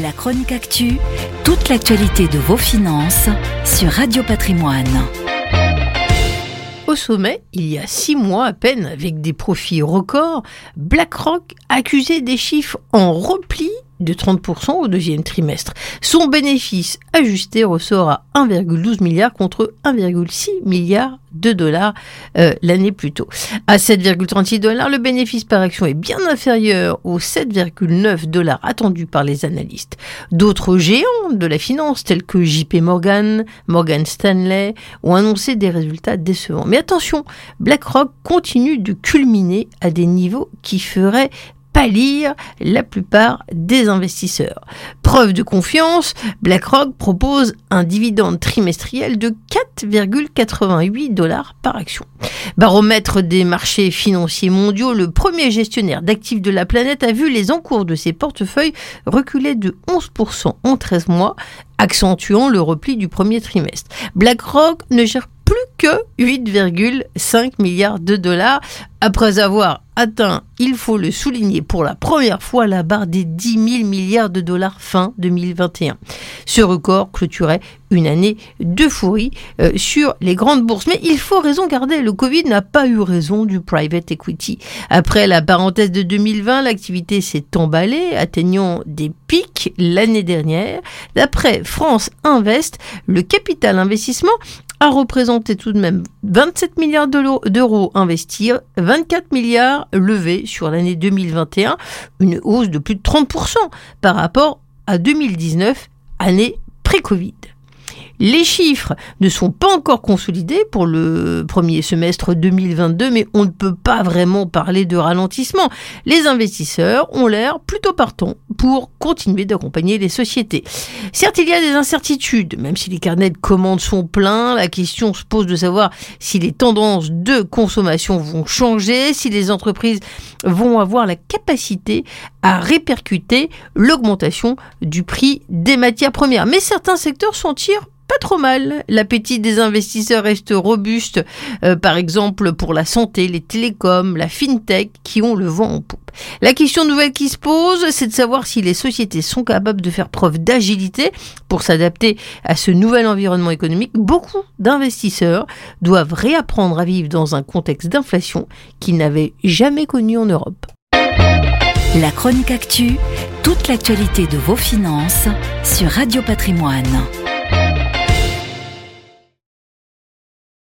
La chronique actu, toute l'actualité de vos finances sur Radio Patrimoine. Au sommet, il y a six mois à peine, avec des profits records, BlackRock accusait des chiffres en repli de 30% au deuxième trimestre. Son bénéfice ajusté ressort à 1,12 milliard contre 1,6 milliard de dollars euh, l'année plus tôt. À 7,36 dollars, le bénéfice par action est bien inférieur aux 7,9 dollars attendus par les analystes. D'autres géants de la finance tels que JP Morgan, Morgan Stanley ont annoncé des résultats décevants. Mais attention, BlackRock continue de culminer à des niveaux qui feraient pâlir la plupart des investisseurs. Preuve de confiance, BlackRock propose un dividende trimestriel de 4,88 dollars par action. Baromètre des marchés financiers mondiaux, le premier gestionnaire d'actifs de la planète a vu les encours de ses portefeuilles reculer de 11% en 13 mois, accentuant le repli du premier trimestre. BlackRock ne gère plus que 8,5 milliards de dollars après avoir atteint, il faut le souligner, pour la première fois la barre des 10 000 milliards de dollars fin 2021. Ce record clôturait une année d'euphorie euh, sur les grandes bourses. Mais il faut raison garder, le Covid n'a pas eu raison du private equity. Après la parenthèse de 2020, l'activité s'est emballée, atteignant des pics l'année dernière. D'après France Invest, le capital investissement a représenté tout de même 27 milliards d'euros investis, 24 milliards levés sur l'année 2021, une hausse de plus de 30% par rapport à 2019, année pré-Covid. Les chiffres ne sont pas encore consolidés pour le premier semestre 2022, mais on ne peut pas vraiment parler de ralentissement. Les investisseurs ont l'air plutôt partants pour continuer d'accompagner les sociétés. Certes, il y a des incertitudes, même si les carnets de commandes sont pleins, la question se pose de savoir si les tendances de consommation vont changer, si les entreprises vont avoir la capacité à répercuter l'augmentation du prix des matières premières. Mais certains secteurs s'en tirent pas trop mal. L'appétit des investisseurs reste robuste, euh, par exemple pour la santé, les télécoms, la fintech qui ont le vent en poupe. La question nouvelle qui se pose, c'est de savoir si les sociétés sont capables de faire preuve d'agilité pour s'adapter à ce nouvel environnement économique. Beaucoup d'investisseurs doivent réapprendre à vivre dans un contexte d'inflation qu'ils n'avaient jamais connu en Europe. La chronique actu, toute l'actualité de vos finances sur Radio Patrimoine.